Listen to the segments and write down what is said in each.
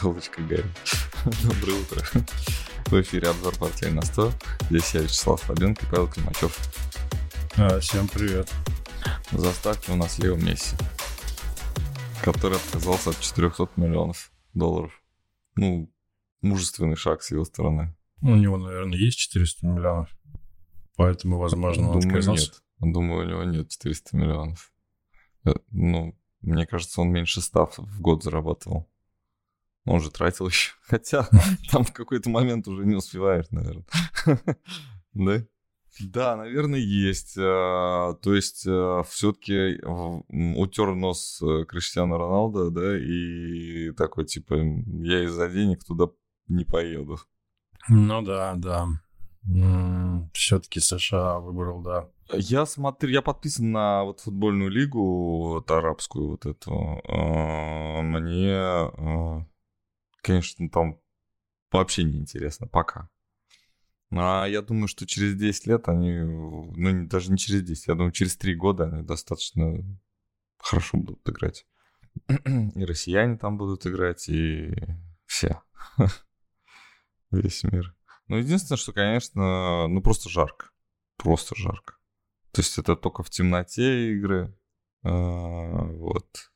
Елочка Гарри. Доброе утро. В эфире обзор партии на 100. Здесь я, Вячеслав Фабенко и Павел Климачев. А, всем привет. В заставке у нас Лео Месси, который отказался от 400 миллионов долларов. Ну, мужественный шаг с его стороны. У него, наверное, есть 400 миллионов. Поэтому, возможно, он Думаю, отказался. нет. Думаю, у него нет 400 миллионов. Э, Ну, мне кажется, он меньше 100 в год зарабатывал. Он же тратил еще. Хотя там в какой-то момент уже не успеваешь, наверное. Да? Да, наверное, есть. А, То есть все-таки утер нос э, Криштиану Роналдо, да, и такой, типа, я из-за денег туда не поеду. Ну да, да. Все-таки США выбрал, да. Я смотрю, я подписан на вот футбольную лигу, вот арабскую вот эту. А, Мне, а, конечно, там вообще не интересно пока. А я думаю, что через 10 лет они, ну даже не через 10, я думаю, через 3 года они достаточно хорошо будут играть. И россияне там будут играть, и все. Весь мир. Ну, единственное, что, конечно, ну просто жарко. Просто жарко. То есть это только в темноте игры. А, вот.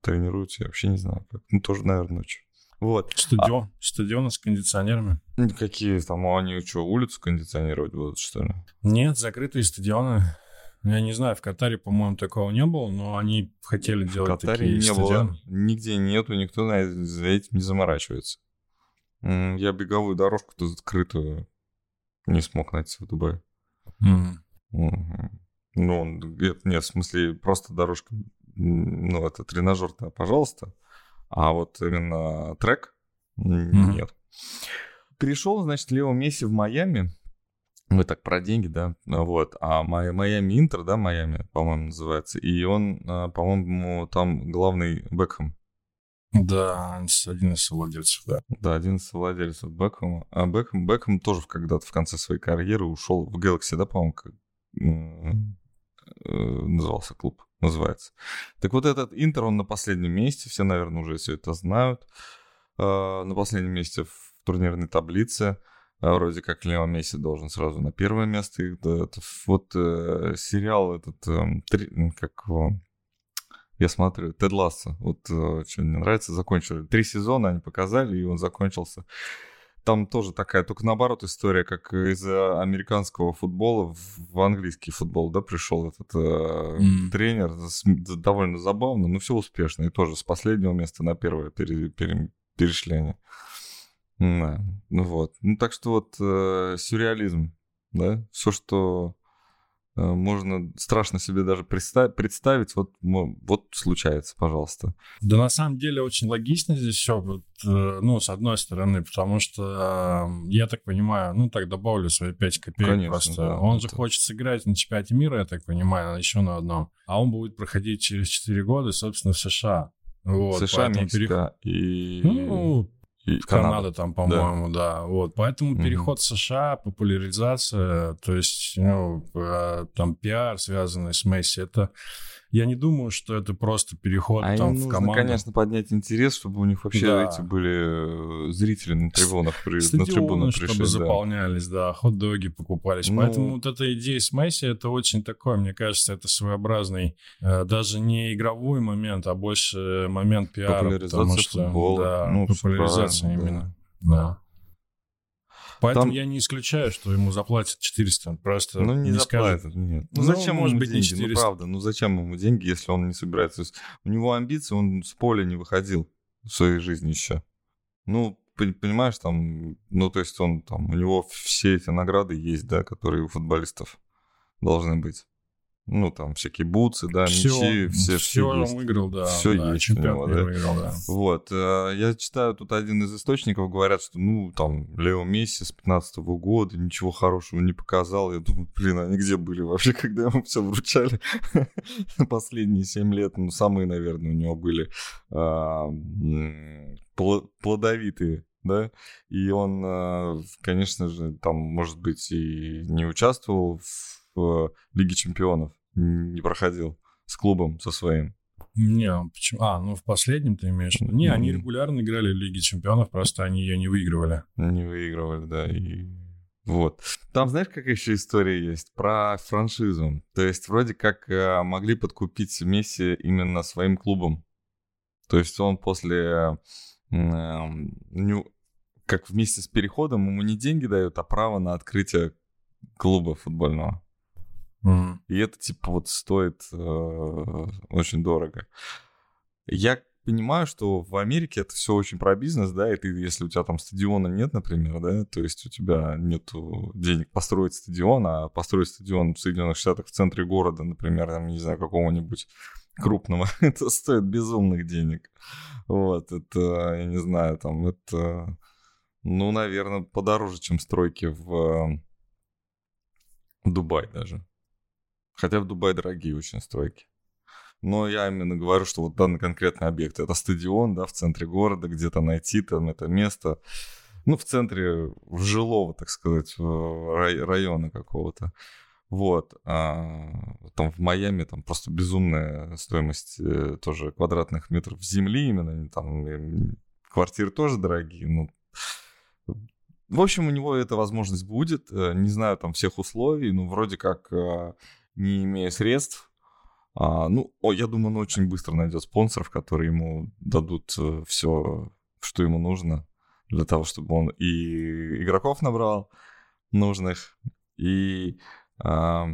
Тренируются, я вообще не знаю как. Ну, тоже, наверное, ночью. Вот. Стадион, стадионы с кондиционерами. Какие там, а они что, улицу кондиционировать будут, что ли? Нет, закрытые стадионы. Я не знаю, в Катаре, по-моему, такого не было, но они хотели В делать Катаре такие не стадионы. было, нигде нету, никто на- за этим не заморачивается. Я беговую дорожку-то закрытую не смог найти в Дубае. Мгм. Ну, говорит, нет, в смысле, просто дорожка, ну, это тренажер-то, пожалуйста, а вот именно трек? Нет. Перешел, значит, Лео Месси в Майами, мы так про деньги, да, вот, а Май- Майами Интер, да, Майами, по-моему, называется, и он, а, по-моему, там главный Бекхэм, Да, один из владельцев, да. да, один из владельцев Бекхэма. А Бекхэм, Бекхэм тоже когда-то в конце своей карьеры ушел в Galaxy, да, по-моему, как, э, назывался клуб, называется. Так вот этот Интер, он на последнем месте, все, наверное, уже все это знают. А, На последнем месте в турнирной таблице. А Вроде как Лео Месси должен сразу на первое место. это вот э, сериал этот, эм, как его, я смотрю, Тед Лассо, вот э, что мне нравится, закончили. Три сезона они показали, и он закончился. Там тоже такая, только наоборот история, как из американского футбола в, английский футбол, да, пришел этот э, Мгм. тренер, довольно забавно, но все успешно, и тоже с последнего места на первое пере- пере- перешли они. Да, ну вот. Ну так что вот э, сюрреализм, да, все, что можно страшно себе даже представ- представить, вот, вот случается, пожалуйста. Да, на самом деле очень логично здесь все, вот, э, ну, с одной стороны, потому что, э, я так понимаю, ну, так добавлю свои 5 копеек Конечно, просто. да, он же это- хочет сыграть на чемпионате мира, я так понимаю, еще на одном. А он будет проходить через 4 года, собственно, в США. Вот, США, Мексика и, Ну, и Канада, Канада. там, по-моему, да. Вот, поэтому Мгм. переход в США, популяризация, то есть, ну, э, там пиар, связанный с Месси, это я не думаю, что это просто переход А там им в нужно, команду. конечно, поднять интерес, чтобы у них вообще Да. эти были э, зрители на трибунах, при, на Стадионы, трибунах чтобы пришли. да. заполнялись, да, хот-доги покупались. Ну- Поэтому вот эта идея с Месси, это очень такой, мне кажется, это своеобразный, э, даже не игровой момент, а больше момент пиара. Популяризация потому что, футбола. Да, Ну, популяризация правильно, да. именно. Да. Поэтому Там- я не исключаю, что ему заплатят 400. Просто Ну, не, не скажут. заплатят, нет. Ну, Ну, зачем может ему быть, не деньги? Ну, 400. правда, ну зачем ему деньги, если он не собирается? У него амбиции, он с поля не выходил в своей жизни еще. Ну, пон- понимаешь, там, ну, то есть он там, у него все эти награды есть, да, которые у футболистов должны быть. Ну, там, всякие бутсы, да, Всё, мячи, все, все он есть. выиграл, да. Всё да, есть у него, да. выиграл, да. Вот, э, я читаю тут один из источников, говорят, что, ну, там, Лео Месси с 15 года ничего хорошего не показал. Я думаю, блин, они где были вообще, когда ему все вручали? Последние 7 лет, ну, самые, наверное, у него были а, плодовитые, да, и он, э, конечно же, там, может быть, и не участвовал в э, Лиге Чемпионов, не проходил с клубом со своим. Не, а почему? А, ну в последнем ты имеешь? Не, они регулярно играли в Лиге Чемпионов, просто они ее не выигрывали. Не выигрывали, да, и вот. Там, знаешь, какая еще история есть? Про франшизу. То есть, вроде как э, могли подкупить Месси именно своим клубом. То есть, он после... Э, ню, как вместе с переходом ему не деньги дают, а право на открытие клуба футбольного. Mm. И это, типа, вот стоит э, очень дорого. Я понимаю, что в Америке это все очень про бизнес, да, и ты, если у тебя там стадиона нет, например, да, то есть у тебя нет денег построить стадион, а построить стадион в Соединенных Штатах в центре города, например, там, не знаю, какого-нибудь крупного, это стоит безумных денег. Вот, это, я не знаю, там, это, ну, наверное, подороже, чем стройки в, в Дубай даже. Хотя в Дубае дорогие очень стройки. Но я именно говорю, что вот данный конкретный объект, это стадион, да, в центре города, где-то найти там это место, ну, в центре в жилого, так сказать, района какого-то. Вот. А, там в Майами там просто безумная стоимость э, тоже квадратных метров земли именно. Там квартиры тоже дорогие. Ну, в общем, у него эта возможность будет. Э, не знаю там всех условий, но вроде как не имея средств, а, ну, я думаю, он очень быстро найдет спонсоров, которые ему дадут э, все, что ему нужно для того, чтобы он и игроков набрал нужных, и а,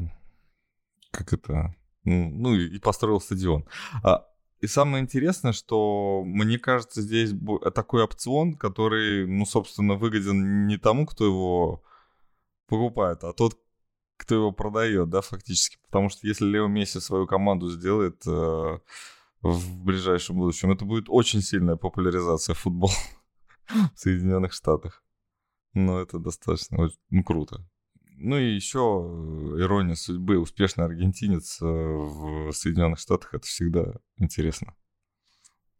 как это, ну, и построил стадион. А, и самое интересное, что мне кажется, здесь такой опцион, который, ну, собственно, выгоден не тому, кто его покупает, а тот, кто его продает, да, фактически. Потому что если Лео Месси свою команду сделает э, в ближайшем будущем, это будет очень сильная популяризация футбола в Соединенных Штатах. Но это достаточно ну, круто. Ну и еще э, ирония судьбы. Успешный аргентинец э, в Соединенных Штатах это всегда интересно.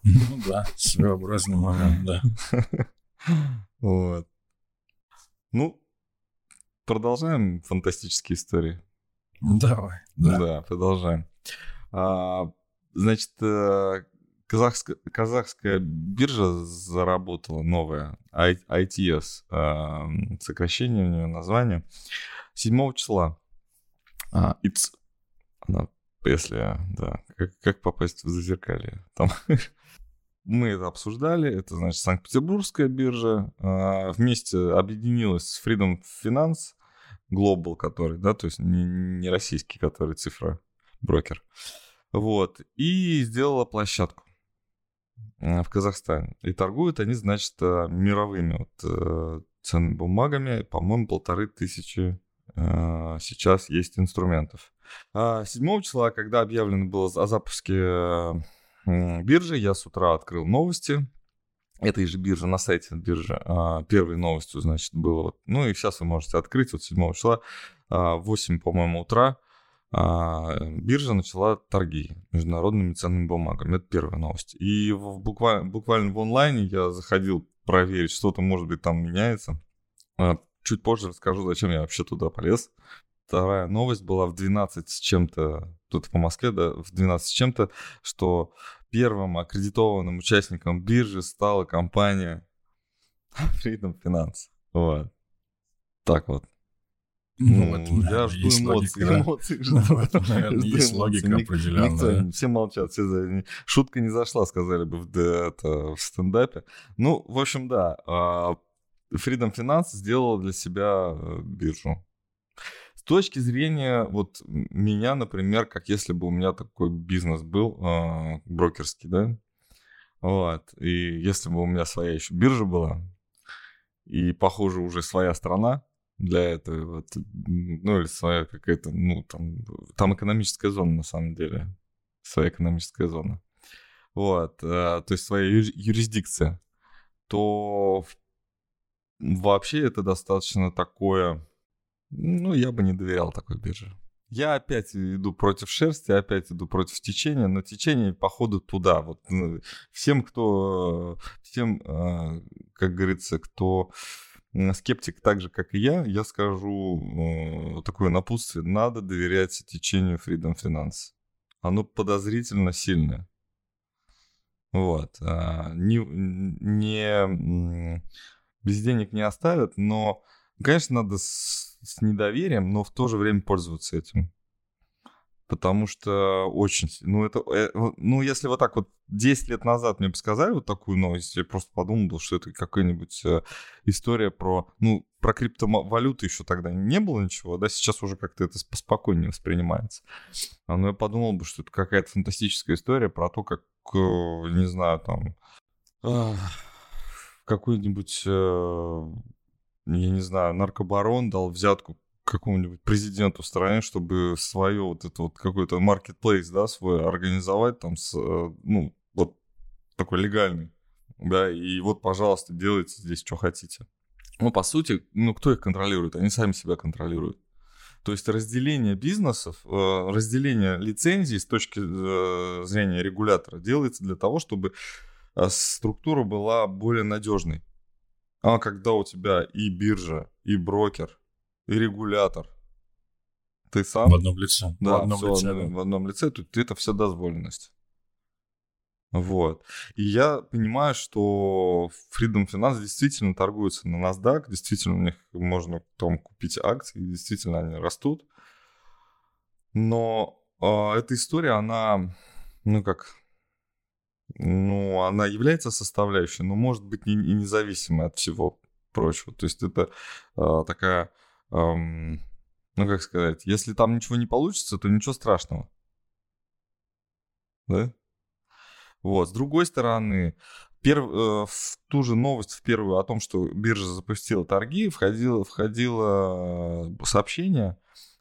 Ну да, своеобразный момент, да. Вот. Ну, продолжаем фантастические истории. Давай. Да, да продолжаем. А, значит, э, казахская, казахская биржа заработала новая, ITS, а, сокращение у нее название, 7 числа. А, it's, она, если, да, как, как попасть в зазеркалье. Там мы это обсуждали, это, значит, Санкт-Петербургская биржа а, вместе объединилась с Freedom Finance Global, который, да, то есть не, не российский, который цифра брокер. Вот, и сделала площадку а, в Казахстане. И торгуют они, значит, а, мировыми вот, э, ценными бумагами. По-моему, полторы тысячи сейчас есть инструментов. 7 числа, когда объявлено было о запуске биржи. Я с утра открыл новости этой же биржи, на сайте биржи. А, первой новостью, значит, было... Ну и сейчас вы можете открыть, вот 7 числа, 8, а, по-моему, утра, а, биржа начала торги международными ценными бумагами. Это первая новость. И в, буквально, буквально в онлайне я заходил проверить, что-то, может быть, там меняется. Чуть позже расскажу, зачем я вообще туда полез. Вторая новость была в 12 с чем-то тут по Москве, да, в 12 с чем-то, что первым аккредитованным участником биржи стала компания Freedom Finance. Вот. Так вот. Ну, ну это, я жду эмоций, логика, эмоций жду. Ну, это, наверное, есть логика определенная. Никто, все молчат, все, шутка не зашла, сказали бы в, это, в стендапе. Ну, в общем, да, а, Freedom Finance сделала для себя э, биржу. С точки зрения вот меня, например, как если бы у меня такой бизнес был э, брокерский, да, вот, и если бы у меня своя еще биржа была, и, похоже, уже своя страна для этого, вот, ну, или своя какая-то, ну, там, там экономическая зона, на самом деле, своя экономическая зона, вот, э, то есть своя юрисдикция, то вообще это достаточно такое ну, я бы не доверял такой бирже. Я опять иду против шерсти, опять иду против течения, но течение, походу, туда. Вот ну, всем, кто, всем, а, как говорится, кто скептик так же, как и я, я скажу такое напутствие. Надо доверять течению Freedom Finance. Оно подозрительно сильное. Вот. А, не, не, без денег не оставят, но, конечно, надо с недоверием, но в то же время пользоваться этим потому что очень... Ну, это... Э, ну, если вот так вот 10 лет назад мне бы сказали вот такую новость, я просто подумал, что это какая-нибудь э, история про... Ну, про криптовалюты еще тогда не было ничего, да, сейчас уже как-то это поспокойнее воспринимается. А, но я подумал бы, что это какая-то фантастическая история про то, как, э, не знаю, там, какой-нибудь, я не знаю, наркобарон дал взятку какому-нибудь президенту страны, чтобы свое вот это вот какой-то marketplace, да, свой организовать там с, э, ну, вот такой легальный, да, и вот, пожалуйста, делайте здесь, что хотите. Ну, по сути, ну, кто их контролирует? Они сами себя контролируют. То есть разделение бизнесов, э, разделение лицензий с точки э, зрения регулятора делается для того, чтобы структура была более надежной. А когда у тебя и биржа, и брокер, и регулятор. Ты сам? В одном лице. Да, в одном все, лице. Да. В одном лице, тут это вся дозволенность. Вот. И я понимаю, что Freedom Finance действительно торгуется на NASDAQ, действительно у них можно там купить акции, действительно они растут. Но э, эта история, она, ну как, ну, она является составляющей, но может быть и независимой от всего прочего. То есть это э, такая эм, ну как сказать, если там ничего не получится, то ничего страшного. Да? Вот, с другой стороны, перв, э, в ту же новость, в первую о том, что биржа запустила торги, входило, входило э, сообщение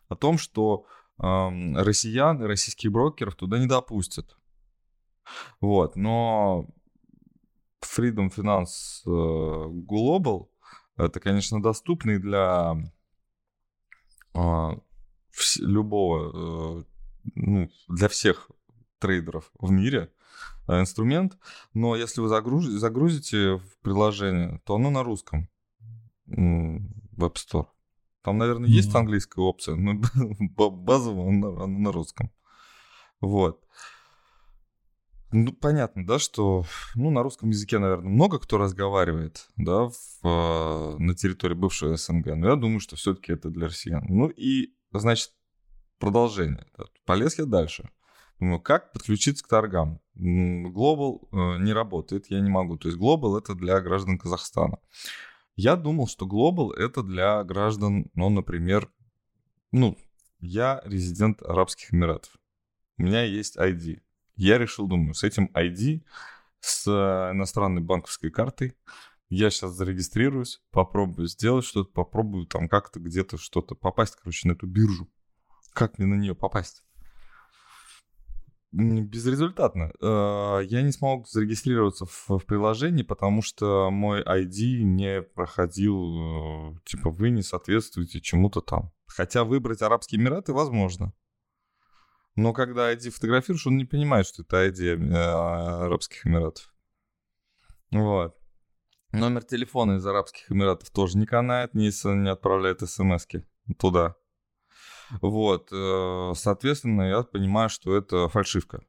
о том, что э, россиян и российских брокеров туда не допустят. Вот, но Freedom Finance э, Global это, конечно, доступный для а, любого, э, ну, для всех трейдеров в мире э, инструмент, но если вы загрузите, загрузите в приложение, то оно на русском в App Store. Там, наверное, mm-hmm. есть английская опция, но базово оно, оно на русском. Вот. Ну, понятно, да, что ну, на русском языке, наверное, много кто разговаривает, да, в, э, на территории бывшего СНГ, но я думаю, что все-таки это для россиян. Ну и, значит, продолжение. Полез я дальше. Думаю, как подключиться к торгам? Global э, не работает, я не могу. То есть Global это для граждан Казахстана. Я думал, что Global это для граждан, ну, например, ну, я резидент Арабских Эмиратов. У меня есть ID. Я решил, думаю, с этим ID, с э, иностранной банковской картой, я сейчас зарегистрируюсь, попробую сделать что-то, попробую там как-то где-то что-то попасть, короче, на эту биржу. Как мне на нее попасть? Безрезультатно. Э, я не смог зарегистрироваться в, приложении, потому что мой ID не проходил, э, типа, вы не соответствуете чему-то там. Хотя выбрать Арабские Эмираты возможно. Но когда ID фотографируешь, он не понимает, что это ID э, Арабских Эмиратов. Вот. Номер телефона из Арабских Эмиратов тоже не канает, не, не отправляет смс туда. Вот. Э, соответственно, я понимаю, что это фальшивка.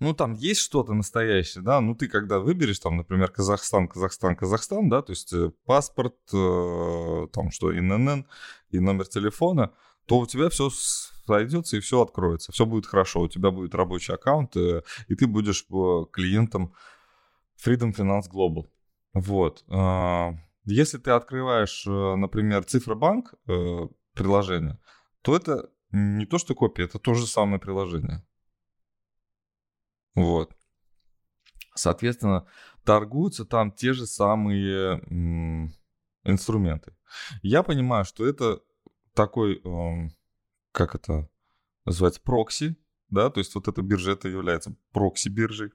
Ну, там есть что-то настоящее, да, ну, ты когда выберешь, там, например, Казахстан, Казахстан, Казахстан, да, то есть э, паспорт, там, что, ИНН и номер телефона, то у тебя все сойдется и все откроется, все будет хорошо, у тебя будет рабочий аккаунт, э, и ты будешь э, клиентом Freedom Finance Global. Вот. А, если ты открываешь, э, например, Цифробанк приложение, то это не то, что копия, это то же самое приложение. Вот. Соответственно, торгуются там те же самые инструменты. Я понимаю, что это такой эм, как это называется, прокси, да, то есть вот эта биржа, это является прокси-биржей,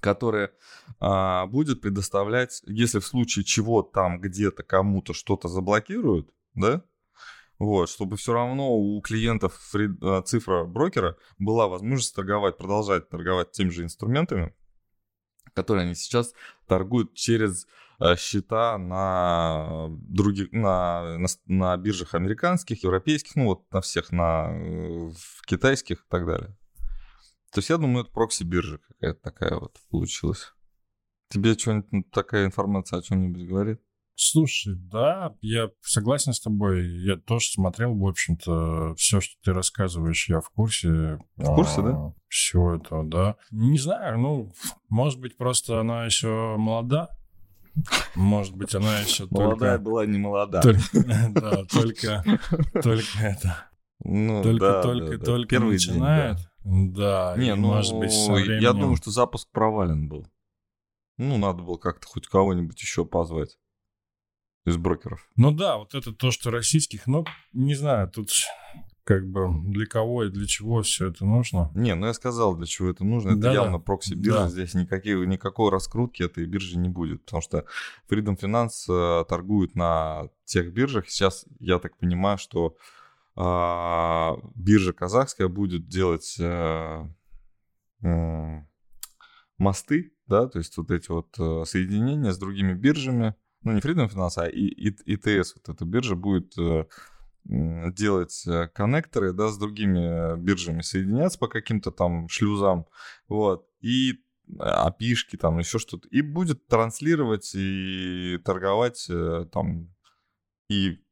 которая а, будет предоставлять, если в случае чего там где-то кому-то что-то заблокируют, да, вот, чтобы все равно у клиентов а, цифра брокера была возможность торговать, продолжать торговать теми же инструментами, которые они сейчас торгуют через счета на других, на, на, на биржах американских, европейских, ну вот на всех, на китайских и так далее. То есть я думаю, это прокси-биржа какая-то такая вот получилась. Тебе что-нибудь ну, такая информация о чем-нибудь говорит? Слушай, да, я согласен с тобой. Я тоже смотрел, в общем-то, все, что ты рассказываешь, я в курсе. В курсе, а, да? Всего этого, да. Не знаю, ну, может быть, просто она еще молода. Может быть, она еще только... Молодая была не молода. Да, только, только это. Ну, только, только, только начинает. Да, не, ну, может быть, я думаю, что запуск провален был. Ну, надо было как-то хоть кого-нибудь еще позвать из брокеров. Ну да, вот это то, что российских, но не знаю, тут как бы для кого и для чего все это нужно. Не, ну я сказал, для чего это нужно. Это да, явно прокси-биржа. Да. Здесь никаких, никакой раскрутки этой биржи не будет. Потому что Freedom Finance э, торгует на тех биржах. Сейчас я так понимаю, что э, биржа казахская будет делать э, э, мосты, да, то есть вот эти вот соединения с другими биржами ну не Freedom Finance, а ИТС, вот эта биржа будет делать э, коннекторы, да, с другими биржами соединяться по каким-то там шлюзам, вот, и опишки, там еще что-то, и будет транслировать и торговать э, там и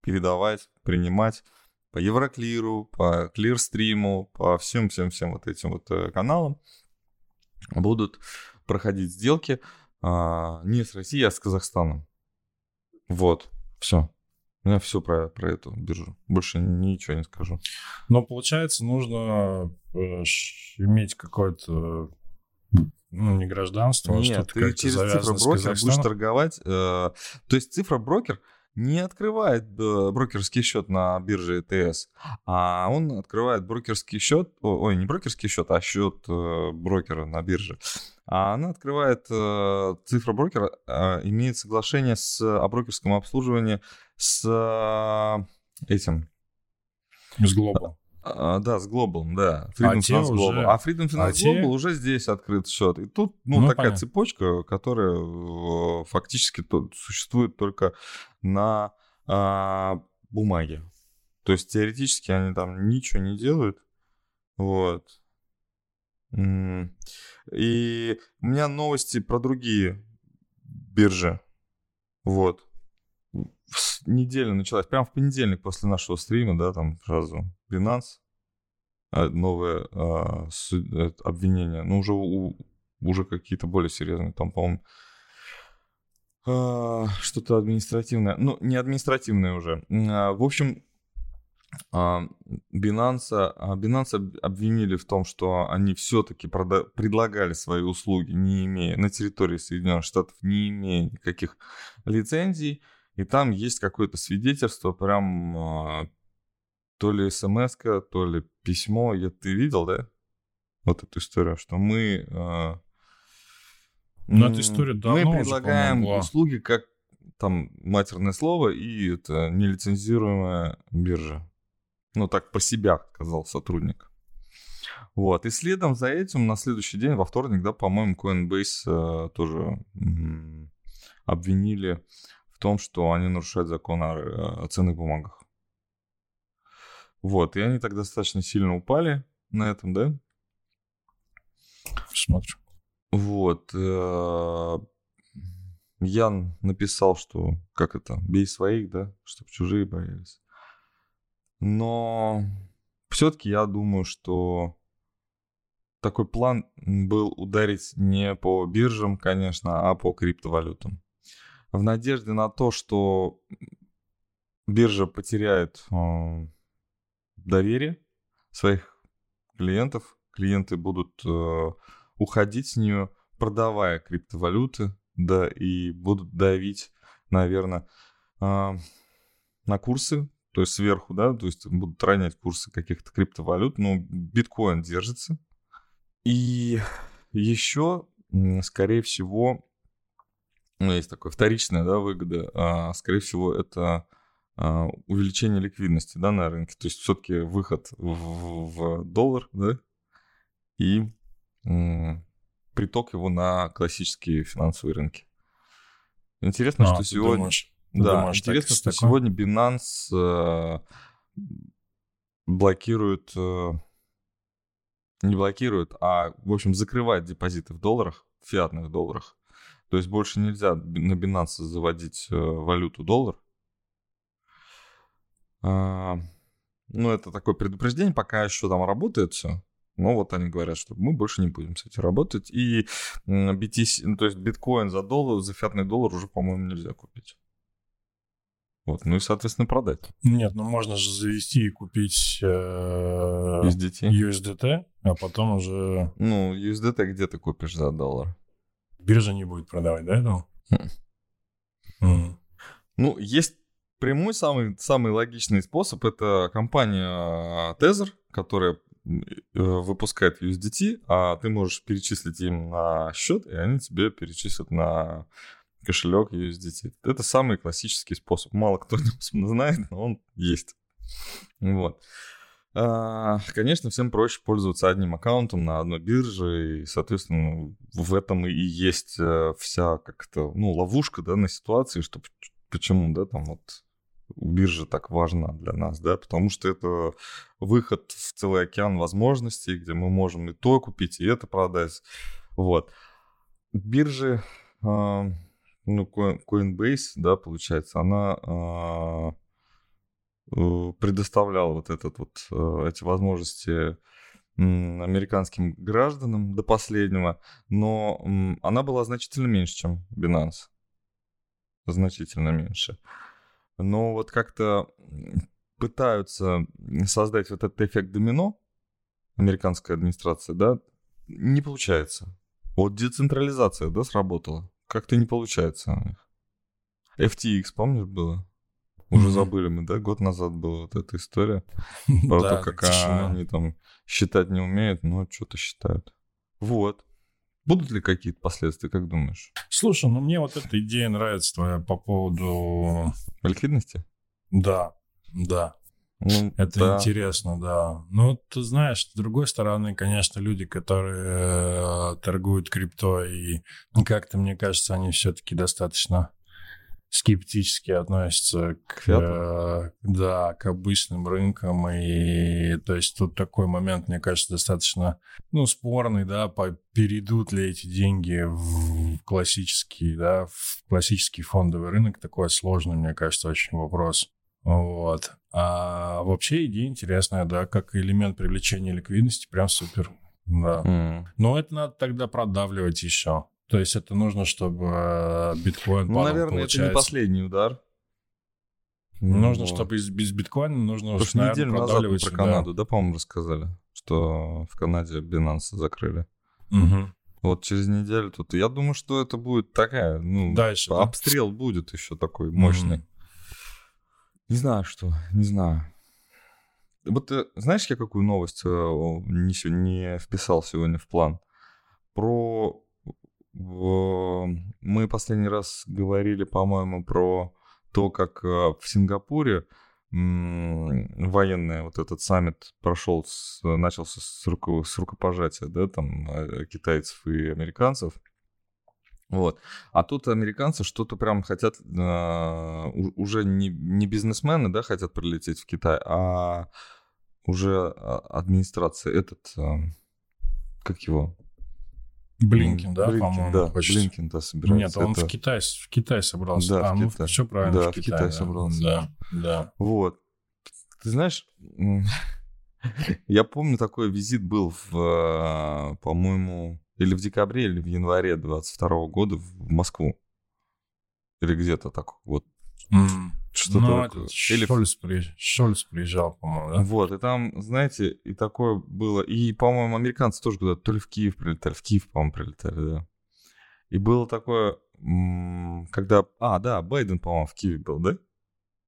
передавать, принимать по Евроклиру, по Клирстриму, по всем-всем-всем вот этим вот каналам будут проходить сделки а, не с Россией, а с Казахстаном. Вот, все. У меня все про, про эту биржу. Больше ничего не скажу. Но получается, нужно э, иметь какое-то ну, не гражданство, а Нет, что-то ты через цифроброкер будешь торговать. Э, то есть цифроброкер не открывает э, брокерский счет на бирже ETS, а он открывает брокерский счет, ой, не брокерский счет, а счет э, брокера на бирже. А она открывает э, цифра брокера, имеет соглашение с, о брокерском обслуживании с этим. С Global. А, да, с Global, да. Freedom а Finance Global. Уже... А Freedom Finance а Global те... уже здесь открыт счет. И тут, ну, ну такая понятно. цепочка, которая э, фактически существует только на а, бумаге. То есть теоретически они там ничего не делают. Вот. И у меня новости про другие биржи. Вот. Неделя началась, прям в понедельник после нашего стрима, да, там сразу Binance, а, новое а, э, обвинение, ну, уже, у, уже какие-то более серьезные, там, по-моему, а, что-то административное, ну, не административное уже. А, в общем, а, Binance, Binance обвинили в том, что они все-таки предлагали свои услуги, не имея на территории Соединенных Штатов, не имея никаких лицензий, и там есть какое-то свидетельство, прям то ли смс то ли письмо. Я, ты видел, да? Вот эту историю, что мы... Ну, эта история давно Мы предлагаем уже, услуги как там матерное слово и это нелицензируемая биржа. Ну, так про себя сказал сотрудник. Вот. И следом за этим на следующий день, во вторник, да, по-моему, Coinbase э, тоже м- обвинили том, что они нарушают закон о, о ценных бумагах. Вот. И они так достаточно сильно упали на этом, да? Смотрю. Вот. Э, Ян написал, что как это, бей своих, да, чтобы чужие боялись. Но все-таки я думаю, что такой план был ударить не по биржам, конечно, а по криптовалютам. В надежде на то, что биржа потеряет э, доверие своих клиентов, клиенты будут э, уходить с нее, продавая криптовалюты, да, и будут давить, наверное, э, на курсы то есть сверху, да, то есть будут ронять курсы каких-то криптовалют, но биткоин держится. И еще, скорее всего, ну, есть такое вторичная, да, выгода, а, скорее всего, это а, увеличение ликвидности, да, на рынке, то есть все-таки выход в, в доллар, да, и м, приток его на классические финансовые рынки. Интересно, а, что сегодня... Думаешь, да, думаешь, интересно, что такое? сегодня Binance э, блокирует э, Не блокирует, а, в общем, закрывает депозиты в долларах, в фиатных долларах. То есть больше нельзя на Binance заводить э, валюту доллар. А, ну, это такое предупреждение, пока еще там работает все. Но вот они говорят, что мы больше не будем с этим работать. И BTC, ну, то есть биткоин за доллар, за фиатный доллар уже, по-моему, нельзя купить. Вот, ну и, соответственно, продать. Нет, ну можно же завести и купить э, USDT. USDT, а потом уже... Ну, USDT где ты купишь за доллар? Биржа не будет продавать, да, этого? Хм. М. Ну, есть прямой, самый, самый логичный способ. Это компания Tether, которая э, выпускает USDT, а ты можешь перечислить им на счет, и они тебе перечислят на кошелек USDT. Это самый классический способ. Мало кто знает, но он есть. Вот. А, Конечно, всем проще пользоваться одним аккаунтом на одной бирже, и, соответственно, в этом и есть э, вся как-то, ну, ловушка, да, на ситуации, что почему, да, там вот биржа так важна для нас, да, потому что это выход в целый океан возможностей, где мы можем и то купить, и это продать, вот. Биржи, а, ну, Coin- Coinbase, да, получается, она э, предоставляла вот этот вот э, эти возможности американским гражданам до последнего, но она была значительно меньше, чем Binance. Значительно меньше. Но вот как-то пытаются создать вот этот эффект домино, американская администрация, да, не получается. Вот децентрализация, да, сработала. Как-то не получается у них. FTX, помнишь, было? Уже Мгм. забыли мы, да? Год назад была вот эта история. Про Да, то, как тишина. они там считать не умеют, но что-то считают. Вот. Будут ли какие-то последствия, как думаешь? Слушай, ну мне вот эта идея нравится твоя по поводу... Ликвидности? Да, да. Ну, Это да. интересно, да. Ну, ты знаешь, с другой стороны, конечно, люди, которые э, торгуют крипто, и ну, как-то, мне кажется, они все-таки достаточно скептически относятся к, э, да, к обычным рынкам. И то есть тут такой момент, мне кажется, достаточно ну, спорный, да, по, перейдут ли эти деньги в классический, да, в классический фондовый рынок. Такой сложный, мне кажется, очень вопрос. Вот. А вообще идея интересная, да, как элемент привлечения ликвидности, прям супер. Да. М. Но это надо тогда продавливать еще. То есть это нужно, чтобы э, биткоин Ну, наверное, это не получается. последний удар. Нужно, Вот. чтобы из- без биткоина нужно, Потому что наверное, неделю назад мы про да. Канаду, да, по-моему, рассказали, что в Канаде Binance закрыли. Мгм. Вот через неделю тут. Я думаю, что это будет такая, ну, Дальше, да? обстрел будет еще такой мощный. Мгм. Не знаю, что, не знаю. Вот ты знаешь, я какую новость э, не, не вписал сегодня в план? Про... Мы последний раз говорили, по-моему, про то, как э, в Сингапуре военный вот этот саммит прошел, с- начался с, руко- с рукопожатия, да, там, э, китайцев и американцев. Вот. А тут американцы что-то прям хотят, э, уже не, не бизнесмены, да, хотят прилететь в Китай, а уже а, администрация, этот, э, как его? Блинкин, да, Блинкин, по-моему, да, хочет. Блинкин-то собирается. Нет, он Это- в Китай, в Китай собрался. Да, а, в ну, Китай. все правильно, Да, в в Китай. Китай да. собрался. Да, да. Вот. Ты знаешь, я помню, такой визит был в, э, по-моему, или в декабре, или в январе 22 года в Москву. Или где-то так вот. Что-то Ну, такое. Или Шольц, приезж- Шольц приезжал, по-моему, да? Вот, и там, знаете, и такое было. И, по-моему, американцы тоже куда-то, то ли в Киев прилетали, в Киев, по-моему, прилетали, да. И было такое, когда... А, да, Байден, по-моему, в Киеве был, да?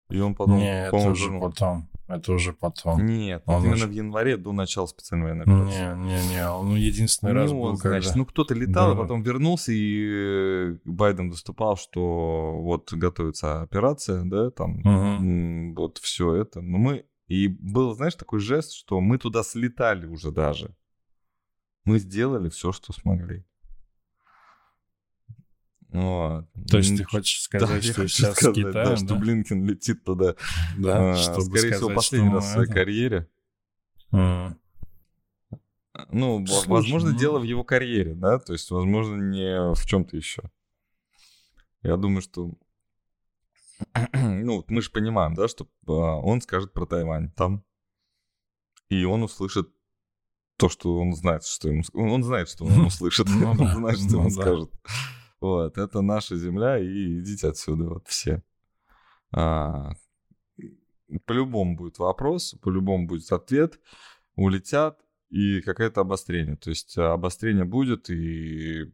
И он потом, Не, это по-моему, уже вернул- потом. Это уже потом. Нет, Он вот именно в январе до начала специальной военной операции. Не, не, не, он ну, единственный Не раз он, был, значит, когда... ну кто-то летал, а Да. потом вернулся, и э, Байден выступал, что вот готовится операция, да, там, м, вот все это. Но мы... И был, знаешь, такой жест, что мы туда слетали уже даже. Мы сделали все, что смогли. Вот. То есть ты хочешь да, сказать, я что сейчас сказать, с да, Китаем, что да? Блинкен летит туда, Да, а, чтобы скорее всего, сказать, последний что раз в своей это- карьере. М. Ну, Слушай, возможно, ну- дело в его карьере, да, то есть, возможно, не в чем-то еще. Я думаю, что... ну, мы же понимаем, да, что а, он скажет про Тайвань там, и он услышит то, что он знает, что ему... Он знает, что он услышит, Ну он да, знает, что ну ему да. скажет. Вот, это наша земля, и идите отсюда, вот все. А, по-любому будет вопрос, по-любому будет ответ, улетят, и какое-то обострение. То есть а, обострение будет, и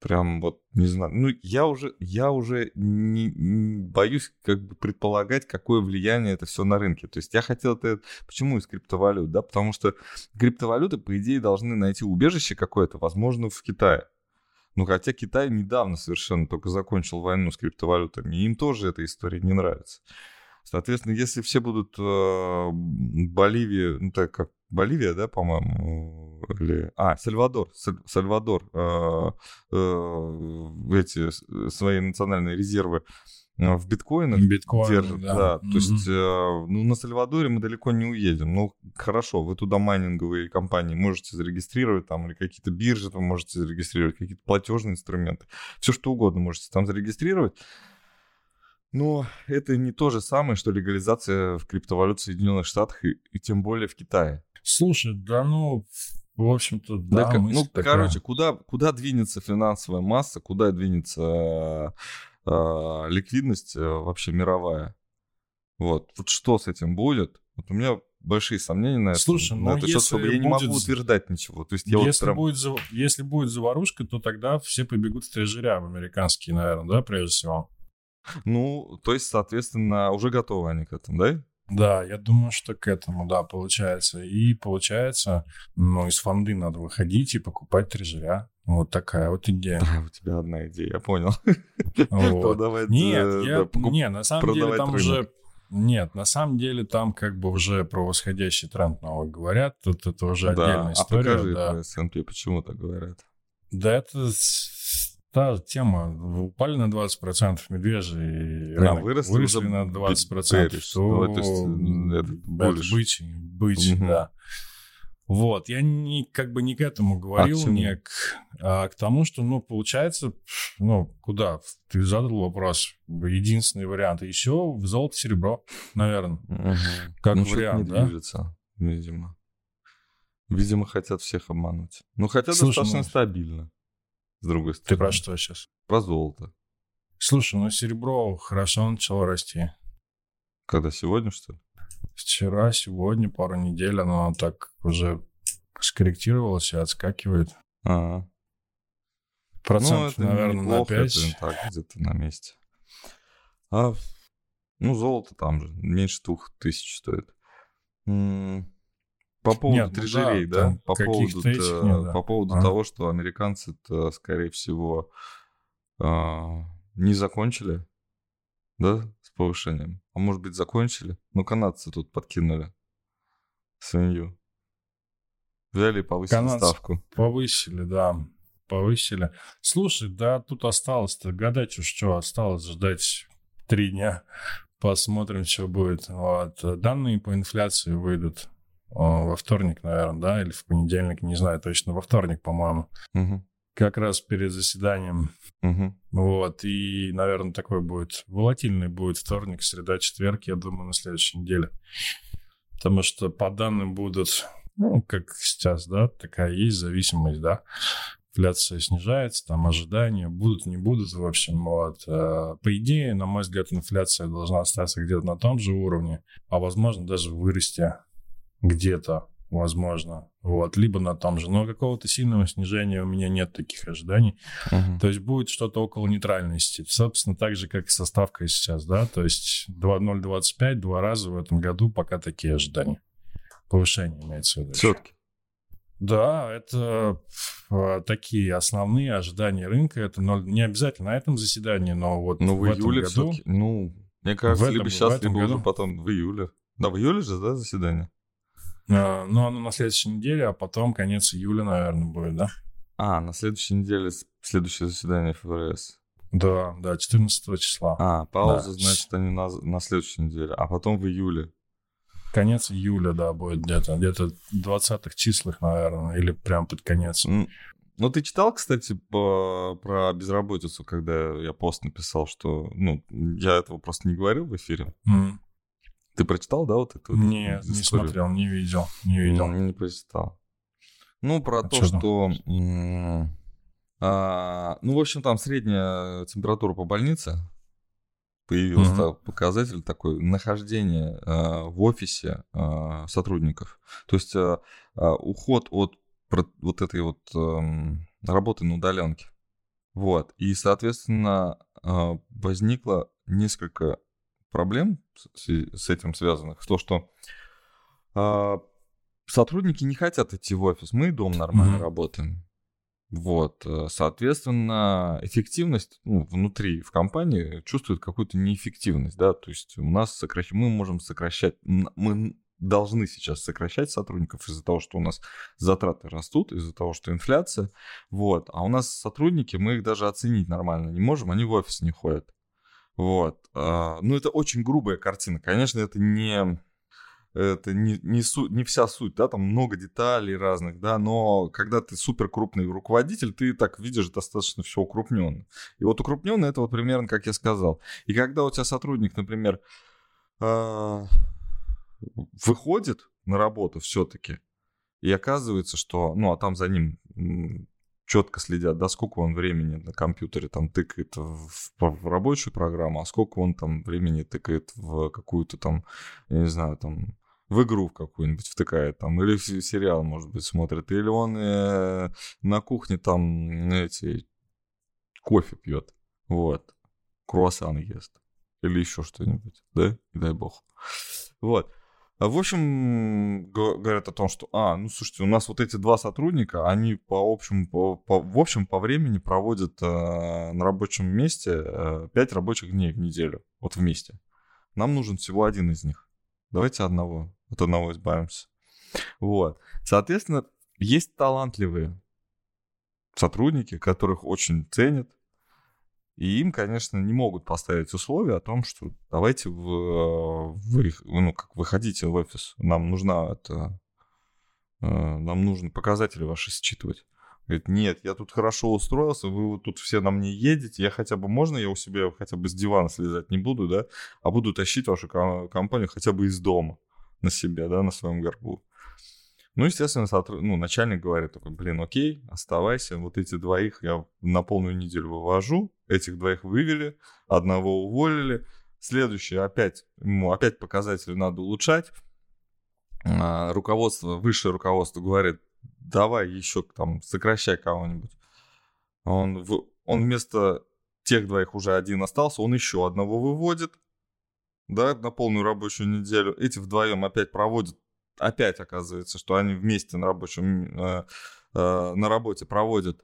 прям вот, не знаю, ну, я уже, я уже не, не боюсь как бы предполагать, какое влияние это все на рынке. То есть я хотел это... Почему из криптовалют, да? Потому что криптовалюты, по идее, должны найти убежище какое-то, возможно, в Китае. Ну, хотя Китай недавно совершенно только закончил войну с криптовалютами, им тоже эта история не нравится. Соответственно, если все будут э, Боливия, ну так как Боливия, да, по-моему, или... А, Сальвадор, Саль- Сальвадор, э, э, эти свои национальные резервы в биткоинах Биткоин, держит, да. да. То Мгм. есть, э, ну, на Сальвадоре мы далеко не уедем. Ну, хорошо, вы туда майнинговые компании можете зарегистрировать там, или какие-то биржи там можете зарегистрировать, какие-то платежные инструменты. Все что угодно можете там зарегистрировать. Но это не то же самое, что легализация в криптовалют в Соединенных Штатах и, и тем более в Китае. Слушай, да ну, в общем-то, да, Да, ну, такая. короче, куда, куда двинется финансовая масса, куда двинется э, э, ликвидность э, вообще мировая? Вот. Вот что с этим будет? Вот у меня большие сомнения на, это- Слушай, на ну, этот счет, чтобы если я не могу будет- утверждать ничего. То есть я вот если, прям... будет, зав- если будет заварушка, то тогда все побегут в трежеря в американские, наверное, да, прежде всего. Ну, то есть, соответственно, уже готовы они к этому, да? Да, я думаю, что к этому, да, получается. И получается, ну, из фонды надо выходить и покупать трежеря. Вот такая вот идея. Да, у тебя одна идея, я понял. Вот. Продавать, Нет, э, я, да, покуп- не, на самом деле там рынок. уже... Нет, на самом деле там как бы уже про восходящий тренд новый говорят. Тут это уже Да, отдельная а история. покажи да. про S&P, почему так говорят? Да, это та тема. Упали на 20% медвежьи, и А, рынок выросли выросли на б- 20%. bearish. то Ну, то есть, это это бычий, бычий, Мгм. да. Вот, я не, как бы не к этому говорил, А к чему? не к, а к тому, что, ну, получается, ну, куда? Ты задал вопрос. Единственный вариант. Еще в золото, серебро, наверное. Как Ну, вариант, не да? движется, видимо. Видимо, хотят всех обмануть. Ну, хотя Слушай, достаточно ну- стабильно, с другой Ты стороны. про что сейчас? Про золото. Слушай, ну, серебро хорошо начало расти. Когда сегодня, что ли? Вчера, сегодня, пару недель оно так уже скорректировалось и отскакивает. А, Процентов, ну, это наверное, на неплохо, 5. это так, где-то на месте. А, ну, золото там же, меньше двух тысяч стоит. По поводу Нет, ну да, трежерей, да, там по поводу, этих нет, да. по поводу А. того, что американцы-то, скорее всего, а, не закончили, да, с повышением. А может быть, закончили? Ну, канадцы тут подкинули свинью. Взяли и повысили Канадцы. ставку. Повысили, да, повысили. Слушай, да, тут осталось-то гадать уж что, осталось ждать три дня. Посмотрим, что будет. Вот. Данные по инфляции выйдут о, во вторник, наверное, да, или в понедельник, не знаю точно, во вторник, по-моему. Мгм, Как раз перед заседанием мгм. Вот, и, наверное, такой будет волатильный будет вторник, среда, четверг, я думаю, на следующей неделе. Потому что по данным будут, ну, как сейчас, да, такая есть зависимость, да. Инфляция снижается, там ожидания будут, не будут, в общем, вот. Э, По идее, на мой взгляд, инфляция должна остаться где-то на том же уровне, а, возможно, даже вырасти где-то, возможно, вот, либо на том же. Но какого-то сильного снижения у меня нет таких ожиданий. Мгм. То есть будет что-то около нейтральности. Собственно, так же, как и со ставкой сейчас, да. То есть 2.025 два раза в этом году пока такие ожидания. Повышение имеется в виду. Все-таки. Да, это э, такие основные ожидания рынка. Это ноль- не обязательно на этом заседании, но вот Ну, в, в июле году... Ну, мне кажется, либо сейчас, либо уже году. потом в июле. Да, в июле же, да, заседание? Э, ну, оно на следующей неделе, а потом конец июля, наверное, будет, да? А, на следующей неделе следующее заседание ФРС. Да, да, 14 числа. А, пауза, Да. значит, они на, на следующей неделе, а потом в июле. Конец июля, да, будет где-то, где-то 20-х числах, наверное, или прям под конец. Ну, ты читал, кстати, по, про безработицу, когда я пост написал, что, ну, я этого просто не говорил в эфире. Mm. Ты прочитал, да, вот эту? Нет, не смотрел, не видел, не видел. Ну, не прочитал. Ну, про а то, что... А, ну, в общем, там средняя температура по больнице появился mm-hmm. показатель такой нахождения а, в офисе а, сотрудников. То есть а, а, уход от вот этой вот а, работы на удаленке. Вот. И, соответственно, а, возникло несколько проблем с, этим связанных. То, что а, сотрудники не хотят идти в офис. Мы дом нормально mm-hmm. работаем. Вот, э, соответственно, эффективность ну, внутри в компании чувствует какую-то неэффективность, да, то есть у нас сокращ... мы можем сокращать, мы должны сейчас сокращать сотрудников из-за того, что у нас затраты растут, из-за того, что инфляция, вот, а у нас сотрудники, мы их даже оценить нормально не можем, они в офис не ходят, вот, а, ну это очень грубая картина, конечно, это не это не, не, суть, не вся суть, да, там много деталей разных, да, но когда ты супер крупный руководитель, ты так видишь достаточно все укрупненно. И вот укрупненно это вот примерно, как я сказал. И когда у тебя сотрудник, например, э, выходит на работу все-таки, и оказывается, что, ну, а там за ним четко следят, да, сколько он времени на компьютере там тыкает в, в рабочую программу, а сколько он там времени тыкает в какую-то там, я не знаю, там в игру в какую-нибудь втыкает там, или в сериал, может быть, смотрит, или он э, на кухне там эти кофе пьет, вот, круассан ест, или еще что-нибудь, да, и дай бог. Вот. А, в общем, говорят о том, что, а, ну, слушайте, у нас вот эти два сотрудника, они по общему, по, по, в общем, по времени проводят э, на рабочем месте э, 5 рабочих дней в неделю, вот вместе. Нам нужен всего один из них. Давайте одного, от одного избавимся. Вот. Соответственно, есть талантливые сотрудники, которых очень ценят, и им, конечно, не могут поставить условия о том, что давайте вы, вы ну, как выходите в офис, нам нужна это, э, нам нужны показатели ваши считывать. Говорит, нет, я тут хорошо устроился, вы вот тут все на мне едете, я хотя бы, можно я у себя хотя бы с дивана слезать не буду, да, а буду тащить вашу компанию хотя бы из дома на себе, да, на своем горбу. Ну, естественно, сотруд... ну, начальник говорит такой, блин, окей, оставайся, вот эти двоих я на полную неделю вывожу, этих двоих вывели, одного уволили, следующий опять, ему опять показатели надо улучшать, а, руководство, высшее руководство говорит, давай еще там сокращай кого-нибудь. Он, в... он вместо тех двоих уже один остался, он еще одного выводит, да, на полную рабочую неделю. Эти вдвоем опять проводят опять оказывается, что они вместе на рабочем, э, э, на работе проводят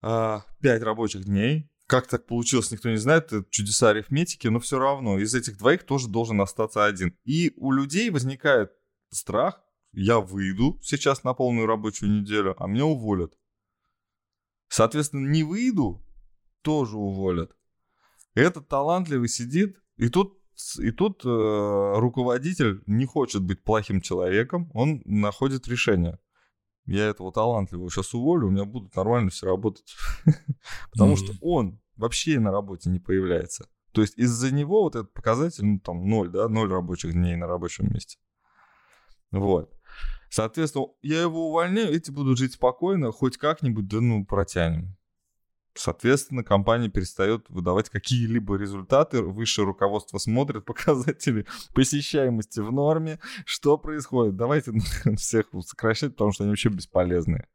5 рабочих дней. Как так получилось, никто не знает, это чудеса арифметики, но все равно из этих двоих тоже должен остаться один. И у людей возникает страх, я выйду сейчас на полную рабочую неделю, а меня уволят. Соответственно, не выйду, тоже уволят. Этот талантливый сидит, и тут и тут э, руководитель не хочет быть плохим человеком, он находит решение. Я этого талантливого сейчас уволю, у меня будут нормально все работать. Потому что он вообще на работе не появляется. То есть из-за него вот этот показатель, ну там ноль, да, ноль рабочих дней на рабочем месте. Вот. Соответственно, я его увольняю, эти будут жить спокойно, хоть как-нибудь, да ну, протянем. Соответственно, компания перестает выдавать какие-либо результаты. Высшее руководство смотрит показатели посещаемости в норме. Что происходит? Давайте всех сокращать, потому что они вообще бесполезные.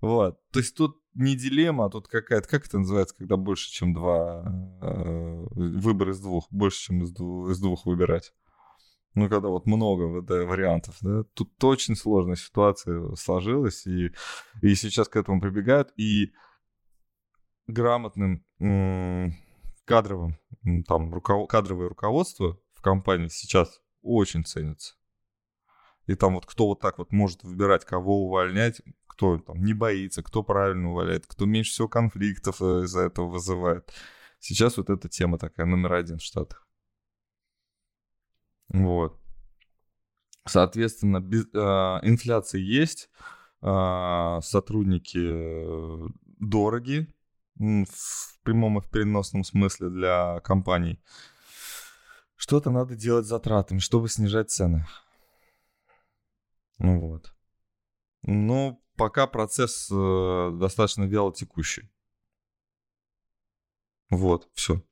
Вот. То есть тут не дилемма, а тут какая-то, как это называется, когда больше, чем два, э, выбор из двух, больше, чем из двух, из двух выбирать. Ну, когда вот много да, вариантов, да, тут очень сложная ситуация сложилась, и, и сейчас к этому прибегают, и грамотным кадровым, там, руков... кадровое руководство в компании сейчас очень ценится. И там вот кто вот так вот может выбирать, кого увольнять, кто там не боится, кто правильно увольняет, кто меньше всего конфликтов э, из-за этого вызывает. Сейчас вот эта тема такая номер один в Штатах. Вот. Соответственно, без, э, инфляция есть, э, сотрудники дороги в прямом и в переносном смысле для компаний. Что-то надо делать с затратами, чтобы снижать цены. Ну вот. Но пока процесс э, достаточно вяло текущий. Вот, все.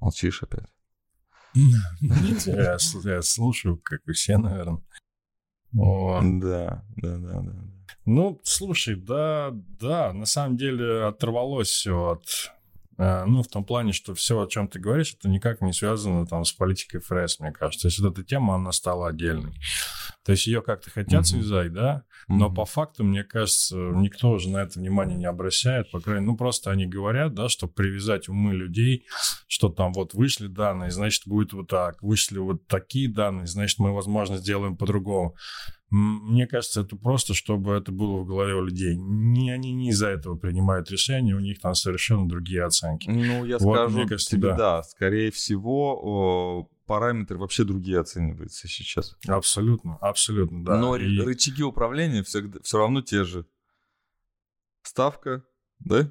Молчишь опять. Я, слушаю, как и все, наверное. Да, да, да, да. Ну, слушай, да, да, на самом деле оторвалось все от Э, ну, в том плане, что все, о чем ты говоришь, это никак не связано там с политикой ФРС, мне кажется. То есть вот эта тема, она стала отдельной. То есть ее как-то хотят угу. связать, да, но угу. по факту, мне кажется, никто уже на это внимание не обращает, по крайней мере, ну, просто они говорят, да, чтобы привязать умы людей, что там вот вышли данные, значит, будет вот так, вышли вот такие данные, значит, мы, возможно, сделаем по-другому. Мне кажется, это просто, чтобы это было в голове у людей. Не, они не из-за этого принимают решения, у них там совершенно другие оценки. Ну, я вот, скажу мне кажется, тебе, да. да, скорее всего, параметры вообще другие оцениваются сейчас. Абсолютно, абсолютно, да. Но И... рычаги управления всегда, все равно те же. Ставка, да?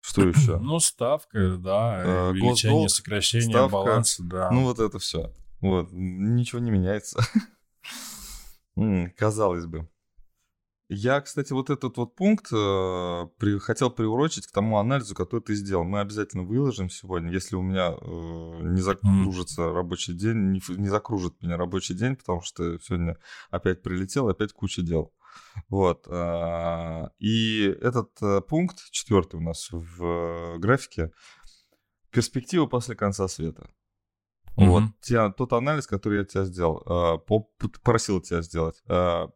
Что еще? Ну, ставка, да, а, увеличение, сокращение ставка, баланса, да. Ну, вот это все. Вот, ничего не меняется. казалось бы. Я, кстати, вот этот вот пункт э, при, хотел приурочить к тому анализу, который ты сделал. Мы обязательно выложим сегодня, если у меня э, не закружится mm. рабочий день, не, не закружит меня рабочий день, потому что сегодня опять прилетел, опять куча дел. Вот. Э, и этот э, пункт, четвертый у нас в э, графике, перспектива после конца света. Mm-hmm. Вот тебя, тот анализ, который я тебя сделал, э, попросил тебя сделать. Э,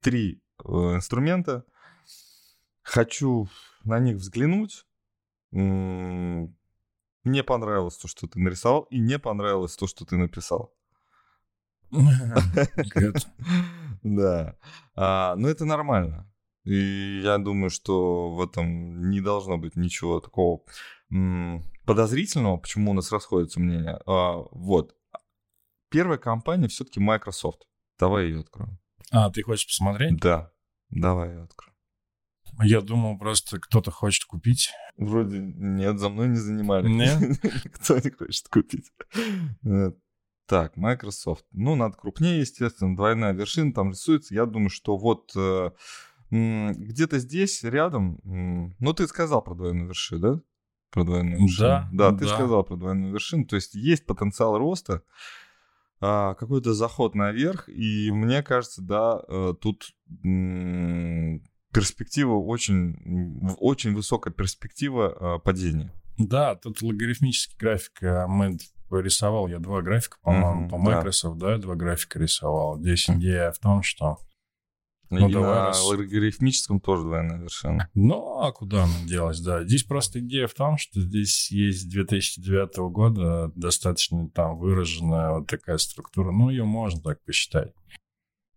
три инструмента. Хочу на них взглянуть. Мне понравилось то, что ты нарисовал, и не понравилось то, что ты написал. Да. А, но это нормально. И я думаю, что в этом не должно быть ничего такого подозрительного, почему у нас расходятся мнения. А, вот. Первая компания все-таки Microsoft. Давай ее откроем. А, ты хочешь посмотреть? Да. Давай ее откроем. Я думал, просто кто-то хочет купить. Вроде нет, за мной не занимали. Нет? Кто не хочет купить. Э, так, Microsoft. Ну, надо крупнее, естественно. Двойная вершина там рисуется. Я думаю, что вот э, где-то здесь, рядом... Ну, ты сказал про двойную вершину, да? Про двойную вершину. Да, да, ты да. сказал про двойную вершину. То есть есть потенциал роста, а, какой-то заход наверх, и мне кажется, да, э, тут перспектива очень, очень высокая перспектива а, падения. Да, тут логарифмический график. А, мы рисовал я два графика, по-моему, mm-hmm, по Microsoft, да. да, два графика рисовал. Здесь идея в том, что ну, и давай на раз... логарифмическом тоже двойная вершина. Ну, а куда она делась, да. Здесь просто идея в том, что здесь есть 2009 года достаточно там выраженная вот такая структура. Ну, ее можно так посчитать.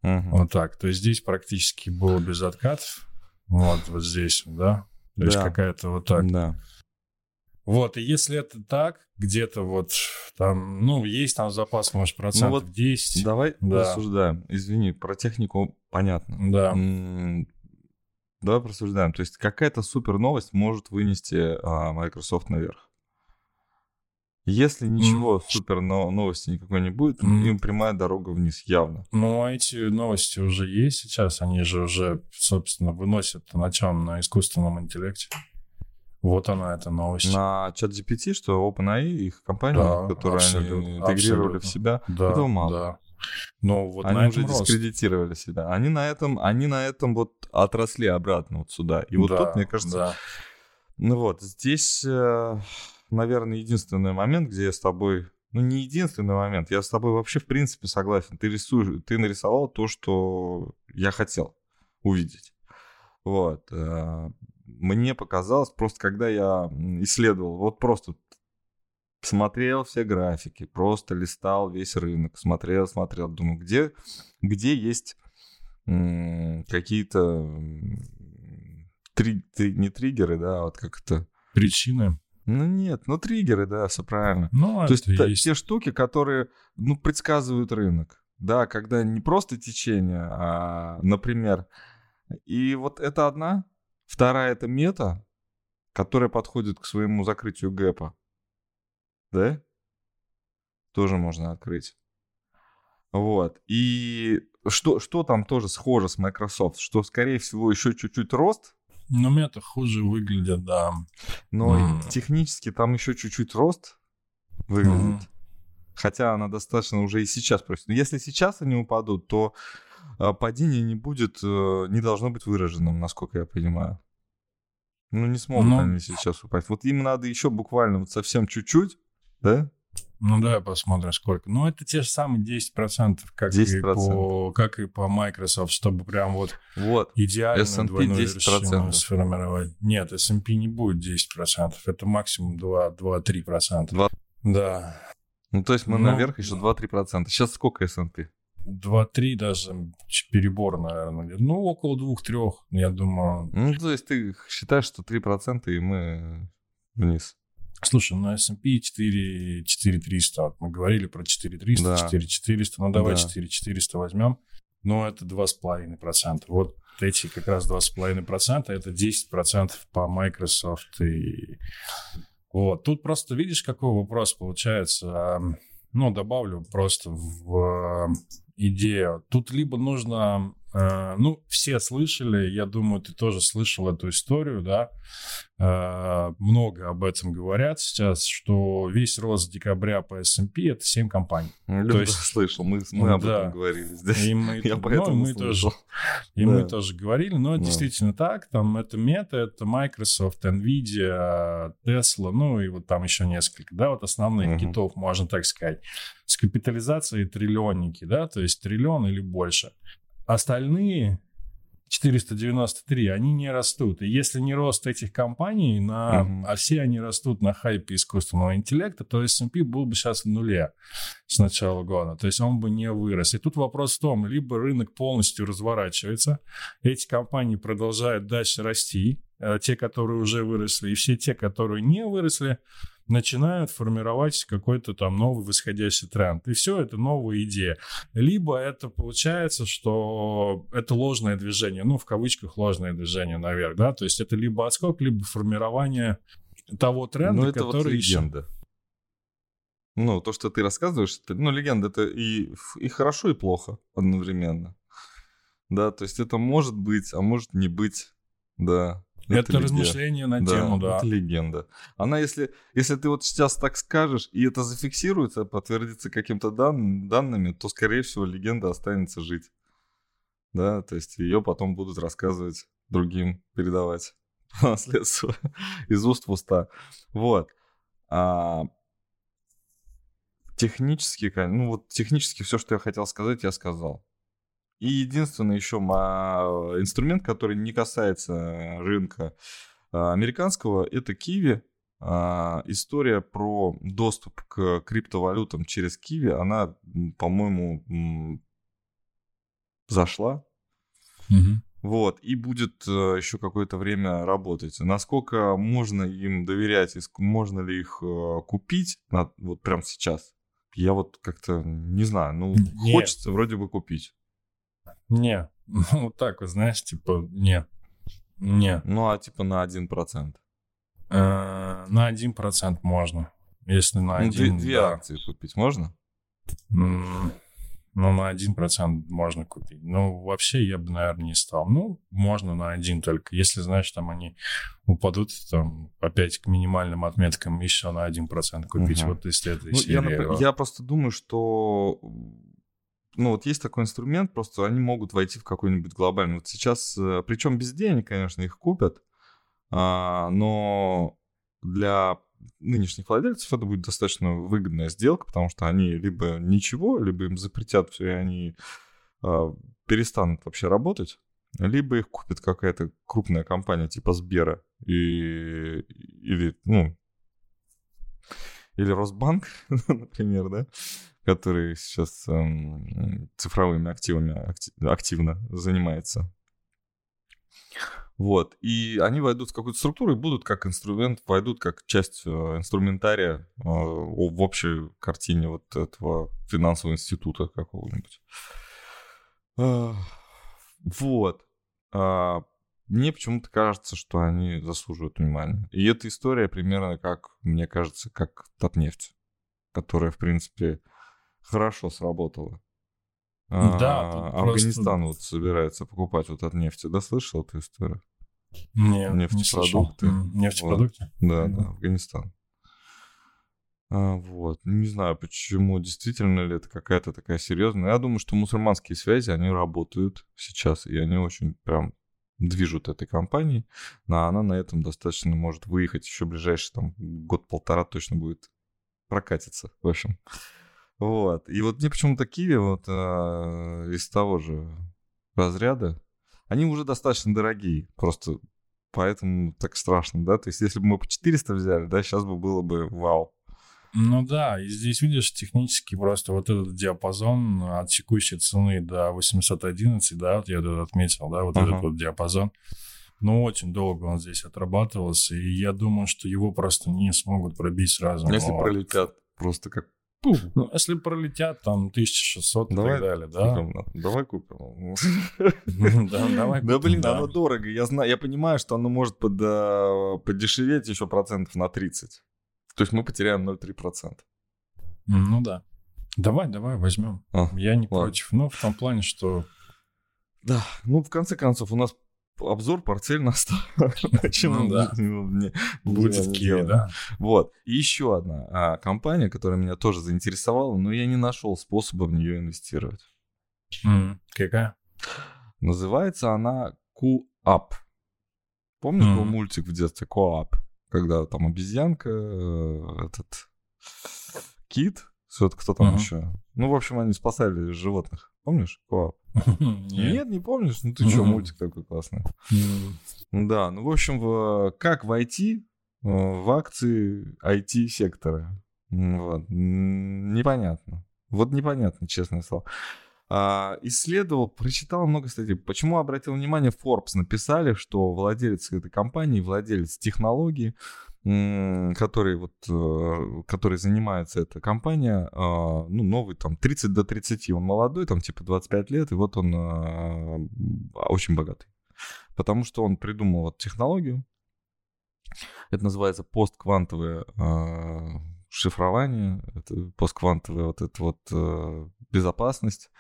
Угу. Вот так. То есть здесь практически было без откатов. Вот, вот здесь, да. То да. есть какая-то вот так. Да. Вот, и если это так, где-то вот там, ну, есть там запас, может, процентов ну вот 10. Давай да. рассуждаем. Извини, про технику понятно. Да. М-м- давай просуждаем. То есть какая-то супер новость может вынести а, Microsoft наверх. Если ничего mm. супер но новости никакой не будет, mm. им прямая дорога вниз, явно. Ну, а эти новости уже есть сейчас, они же уже, собственно, выносят на чем? На искусственном интеллекте. Вот она, эта новость. На чат GPT, что OpenAI, их компания, да, которую они интегрировали абсолютно. в себя, да, этого мало. Да. Но вот они уже рост. дискредитировали себя. Они на этом, они на этом вот отросли обратно вот сюда. И вот да, тут, мне кажется, да. ну вот здесь, э, наверное, единственный момент, где я с тобой, ну не единственный момент, я с тобой вообще в принципе согласен. Ты рисуешь, ты нарисовал то, что я хотел увидеть. Вот. Мне показалось, просто когда я исследовал, вот просто смотрел все графики, просто листал весь рынок, смотрел, смотрел, думаю, где, где есть какие-то три, три, не триггеры, да, а вот как то Причины? Ну нет, ну триггеры, да, все правильно. Ну, То есть, есть те штуки, которые, ну, предсказывают рынок. да, когда не просто течение, а, например, и вот это одна. Вторая — это мета, которая подходит к своему закрытию гэпа. Да? Тоже можно открыть. Вот. И что, что там тоже схоже с Microsoft? Что, скорее всего, еще чуть-чуть рост. Но мета хуже выглядит, да. Но mm. технически там еще чуть-чуть рост выглядит. Mm. Хотя она достаточно уже и сейчас просит. Но если сейчас они упадут, то падение не будет, э, не должно быть выраженным, насколько я понимаю. Ну, не смогут ну, они сейчас упасть. Вот им надо еще буквально вот совсем чуть-чуть, да? Ну да, посмотрим сколько. Ну это те же самые 10%, как, 10%. И, по, как и по Microsoft, чтобы прям вот, вот. идеально S&P 10%. сформировать. Нет, S&P не будет 10%, это максимум 2-3%. 2... Да. Ну то есть мы ну, наверх еще 2-3%. Сейчас сколько S&P? 2-3 даже перебор, наверное. Ну, около 2-3, я думаю. Ну, то есть ты считаешь, что 3% и мы вниз. Слушай, ну S&P 4, 4300, вот мы говорили про 4300, да. 4400, ну давай да. 4400 возьмем, но это 2,5%. Вот эти как раз 2,5%, это 10% по Microsoft и... Вот, тут просто видишь, какой вопрос получается. Ну, добавлю просто в идея. Тут либо нужно, ну, все слышали, я думаю, ты тоже слышал эту историю, да, э, много об этом говорят сейчас, что весь рост декабря по S&P это 7 компаний. Ну, То есть слышал, мы, мы об да. этом говорили здесь. И мы, я ну, поэтому мы слышал. тоже, и да. мы тоже говорили, но да. действительно так, там это Meta, это Microsoft, Nvidia, Tesla, ну и вот там еще несколько, да, вот основных угу. китов, можно так сказать с капитализацией триллионники, да, то есть триллион или больше. Остальные 493, они не растут. И если не рост этих компаний, на, uh-huh. а все они растут на хайпе искусственного интеллекта, то S&P был бы сейчас в нуле с начала года. То есть он бы не вырос. И тут вопрос в том, либо рынок полностью разворачивается, эти компании продолжают дальше расти, э, те, которые уже выросли, и все те, которые не выросли, начинают формировать какой-то там новый восходящий тренд. И все это новая идея. Либо это получается, что это ложное движение, ну, в кавычках ложное движение наверх, да, то есть это либо отскок, либо формирование того тренда, ну, это который... Вот легенда. Еще... Ну, то, что ты рассказываешь, это, ну, легенда, это и, и хорошо, и плохо одновременно. Да, то есть это может быть, а может не быть, да. Это, это размышление на да, тему, да. Это легенда. Она, если, если ты вот сейчас так скажешь, и это зафиксируется, подтвердится каким-то дан, данными, то, скорее всего, легенда останется жить. Да, то есть ее потом будут рассказывать другим, передавать по наследству из уст в уста. Вот. А, технически, ну вот технически все, что я хотел сказать, я сказал. И единственный еще инструмент, который не касается рынка а, американского, это Kiwi. А, история про доступ к криптовалютам через Kiwi, она, по-моему, зашла. Угу. Вот, и будет э, еще какое-то время работать. Насколько можно им доверять, можно ли их э, купить вот прямо сейчас? Я вот как-то не знаю, ну, Нет. хочется вроде бы купить. Не, ну, вот так вот, знаешь, типа, не, не. Ну, а типа на 1%? Э, на 1% можно, если на 1%. Ну, две, две да. акции купить можно? ну, на 1% можно купить. Ну, вообще я бы, наверное, не стал. Ну, можно на один только. Если, знаешь, там они упадут там опять к минимальным отметкам, еще на 1% купить. Угу. Вот из этой ну. Я, я просто думаю, что ну вот есть такой инструмент, просто они могут войти в какой-нибудь глобальный. Вот сейчас, э, причем без денег, конечно, их купят, а, но для нынешних владельцев это будет достаточно выгодная сделка, потому что они либо ничего, либо им запретят все, и они а, перестанут вообще работать, либо их купит какая-то крупная компания типа Сбера и, или, ну, или Росбанк, например, да, который сейчас эм, цифровыми активами активно занимается. Вот. И они войдут в какую-то структуру и будут как инструмент, войдут как часть э, инструментария э, в общей картине вот этого финансового института какого-нибудь. Э, вот. А, мне почему-то кажется, что они заслуживают внимания. И эта история примерно как, мне кажется, как Татнефть, которая, в принципе, хорошо сработала. Да, а, Афганистан вот собирается покупать вот от нефти. Да, слышал эту историю? Нет, Нефтепродукты. Не Нефтепродукты? Вот. Да, да, Афганистан. А, вот. Не знаю, почему, действительно ли это какая-то такая серьезная. Я думаю, что мусульманские связи, они работают сейчас, и они очень прям движут этой компанией, но она на этом достаточно может выехать еще ближайший там год-полтора точно будет прокатиться, в общем. Вот. И вот мне почему-то Киви вот а, из того же разряда, они уже достаточно дорогие, просто поэтому так страшно, да? То есть если бы мы по 400 взяли, да, сейчас бы было бы вау. Ну да, и здесь, видишь, технически просто вот этот диапазон от текущей цены до 811, да, вот я тут отметил, да, вот uh-huh. этот вот диапазон, ну, очень долго он здесь отрабатывался, и я думаю, что его просто не смогут пробить сразу. Если вот. пролетят просто как ну, если пролетят там 1600 давай, и так далее, да? Купим, давай купим. Да, блин, оно дорого. Я знаю, я понимаю, что оно может э, подешеветь еще процентов на 30. То есть мы потеряем 0,3%. Ну да. Давай, давай, возьмем. А, я не против. Ну, в том плане, что... Да, ну, в конце концов, у нас обзор портфель настал. Почему? Ну, да. Будет Киев, да. Вот. И еще одна а, компания, которая меня тоже заинтересовала, но я не нашел способа в нее инвестировать. Какая? Называется она QUP. Помнишь, был мультик в детстве QUP? Когда там обезьянка, э, этот кит, все кто там еще. Ну, в общем, они спасали животных. Помнишь? Коап. Нет, не помнишь? Ну ты что, мультик такой классный. Да, ну в общем, как войти э, в акции IT-сектора? Вот. Непонятно. Вот непонятно, честное слово. А, исследовал, прочитал много статей. Почему обратил внимание, Forbes написали, что владелец этой компании, владелец технологии, который вот, э, который занимается эта компания, а, ну, новый, там, 30 до 30, он молодой, там, типа 25 лет, и вот он а, очень богатый. Потому что он придумал вот технологию, это называется постквантовое а, шифрование, это постквантовая вот эта вот э, безопасность.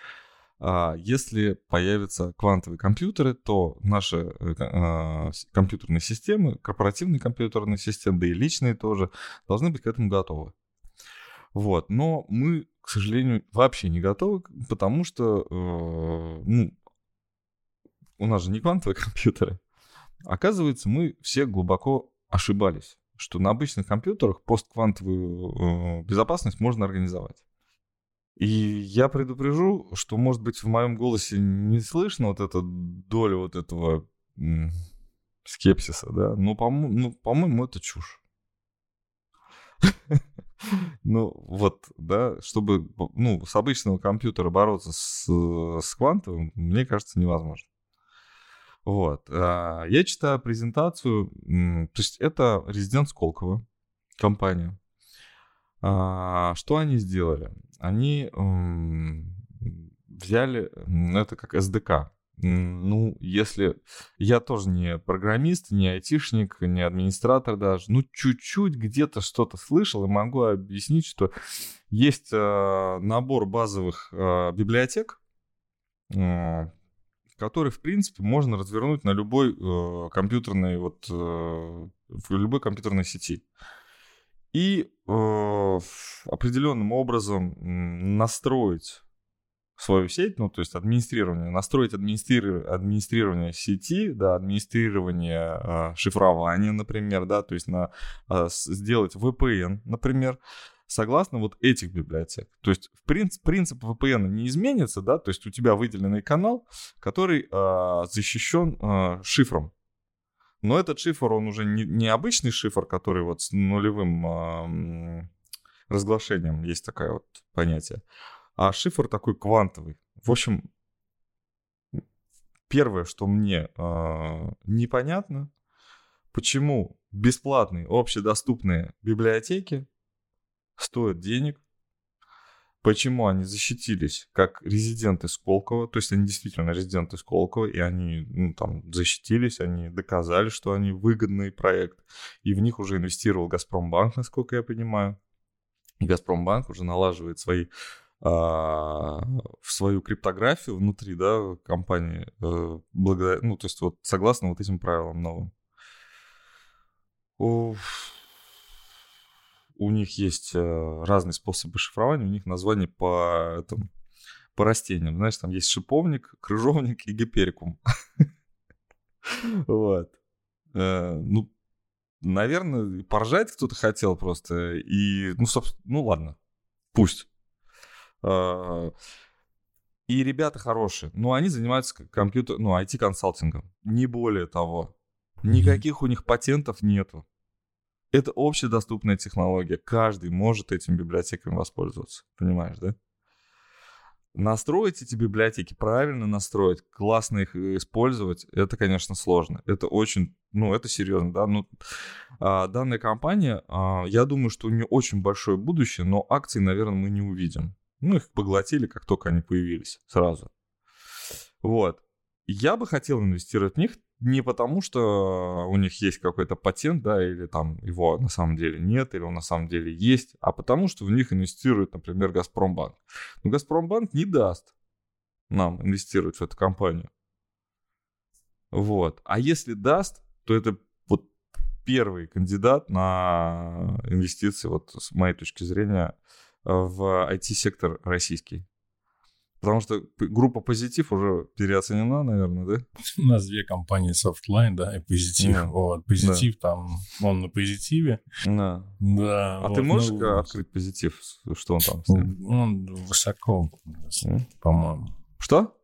А, если появятся квантовые компьютеры, то наши э, а, компьютерные системы, корпоративные компьютерные системы, да и личные тоже, должны быть к этому готовы. Вот. Но мы, к сожалению, вообще не готовы, потому что э, ну, у нас же не квантовые компьютеры. Оказывается, мы все глубоко ошибались, что на обычных компьютерах постквантовую э, безопасность можно организовать. И я предупрежу, что, может быть, в моем голосе не слышно вот эта доля вот этого скепсиса, да, но, по-моему, ну, по-моему, это чушь. Ну, вот, да, чтобы, ну, с обычного компьютера бороться с, с квантовым, мне кажется, невозможно. Вот. А, я читаю презентацию, то есть это резидент Сколково, компания. А, что они сделали? Они взяли это как SDK. Ну, если я тоже не программист, не айтишник, не администратор даже, ну, чуть-чуть где-то что-то слышал и могу объяснить, что есть э, набор базовых э, библиотек, э, который, в принципе, можно развернуть на любой э, компьютерной, вот, э, в любой компьютерной сети и э, определенным образом настроить свою сеть, ну, то есть администрирование, настроить администри... администрирование сети, да, администрирование э, шифрования, например, да, то есть на, э, сделать VPN, например, согласно вот этих библиотек. То есть в принцип, принцип VPN не изменится, да, то есть у тебя выделенный канал, который э, защищен э, шифром, но этот шифр, он уже не, не обычный шифр, который вот с нулевым э, разглашением, есть такое вот понятие, а шифр такой квантовый. В общем, первое, что мне э, непонятно, почему бесплатные общедоступные библиотеки стоят денег, почему они защитились как резиденты Сколково, то есть они действительно резиденты Сколково, и они ну, там защитились, они доказали, что они выгодный проект, и в них уже инвестировал Газпромбанк, насколько я понимаю. И Газпромбанк уже налаживает свои а, в свою криптографию внутри, да, компании, э, благодаря, ну, то есть вот согласно вот этим правилам новым. У них есть э, разные способы шифрования, у них название по, этому, по растениям. Знаешь, там есть шиповник, крыжовник и гиперикум. Вот. Э, ну, наверное, поржать кто-то хотел просто. И, ну, собственно, ну ладно, пусть. Э, и ребята хорошие, но они занимаются компьютер, ну, IT-консалтингом. Не более того. Никаких у них патентов нету. Это общедоступная технология. Каждый может этим библиотеками воспользоваться. Понимаешь, да? Настроить эти библиотеки, правильно настроить, классно их использовать, это, конечно, сложно. Это очень, ну, это серьезно, да. Ну, а, данная компания, а, я думаю, что у нее очень большое будущее, но акции, наверное, мы не увидим. Ну, их поглотили, как только они появились, сразу. Вот. Я бы хотел инвестировать в них не потому, что у них есть какой-то патент, да, или там его на самом деле нет, или он на самом деле есть, а потому что в них инвестирует, например, Газпромбанк. Но Газпромбанк не даст нам инвестировать в эту компанию. Вот. А если даст, то это вот первый кандидат на инвестиции, вот с моей точки зрения, в IT-сектор российский. Потому что группа позитив уже переоценена, наверное, да? У нас две компании Softline, да, и позитив. Да. Вот, позитив да. там, он на позитиве. Да. Да. А вот, ты можешь ну, открыть позитив? Что он там? Он высоко, mm. по-моему. Что?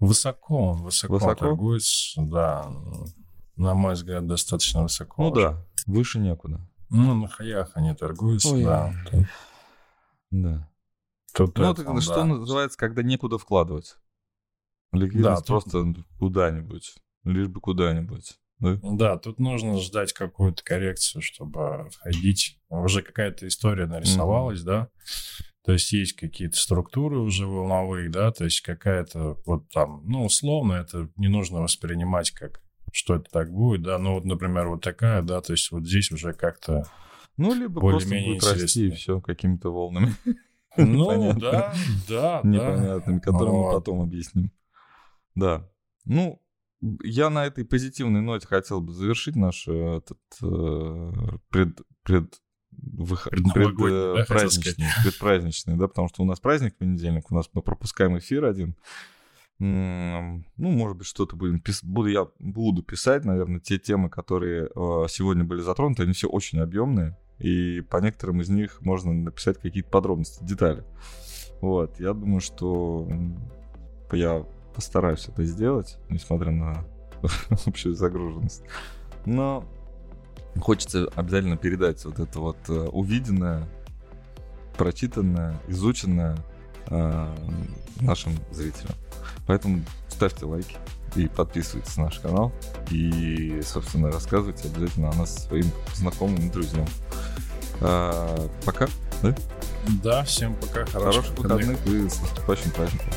Высоко, высоко, высоко торгуется, да. На мой взгляд, достаточно высоко. Ну уже. да, выше некуда. Ну, на хаях они торгуются, Ой, да. Да. Тут ну, это, это, что да. называется, когда некуда вкладывать. Ликвидность да, просто тут... куда-нибудь. Лишь бы куда-нибудь. Да? да, тут нужно ждать какую-то коррекцию, чтобы входить. Уже какая-то история нарисовалась, mm-hmm. да. То есть есть какие-то структуры уже волновые, да, то есть какая-то вот там, ну, условно, это не нужно воспринимать как, что это так будет, да, ну, вот, например, вот такая, да, то есть вот здесь уже как-то ну, либо просто будет расти и все какими-то волнами. Ну, да, да, Непонятными, которые мы потом объясним. Да. Ну, я на этой позитивной ноте хотел бы завершить наш э, этот э, пред, пред, выход, пред, да, праздничный, предпраздничный, да, потому что у нас праздник в понедельник, у нас мы пропускаем эфир один. Ну, может быть, что-то будем пис... буду я буду писать, наверное, те темы, которые э, сегодня были затронуты, они все очень объемные и по некоторым из них можно написать какие-то подробности, детали. Вот, я думаю, что я постараюсь это сделать, несмотря на общую загруженность. Но хочется обязательно передать вот это вот э, увиденное, прочитанное, изученное э, нашим зрителям. Поэтому ставьте лайки, и подписывайтесь на наш канал. И, собственно, рассказывайте обязательно о нас своим знакомым и друзьям. А, пока, да? Да, всем пока. Хороших, Хороших выходных. выходных и с наступающим праздником.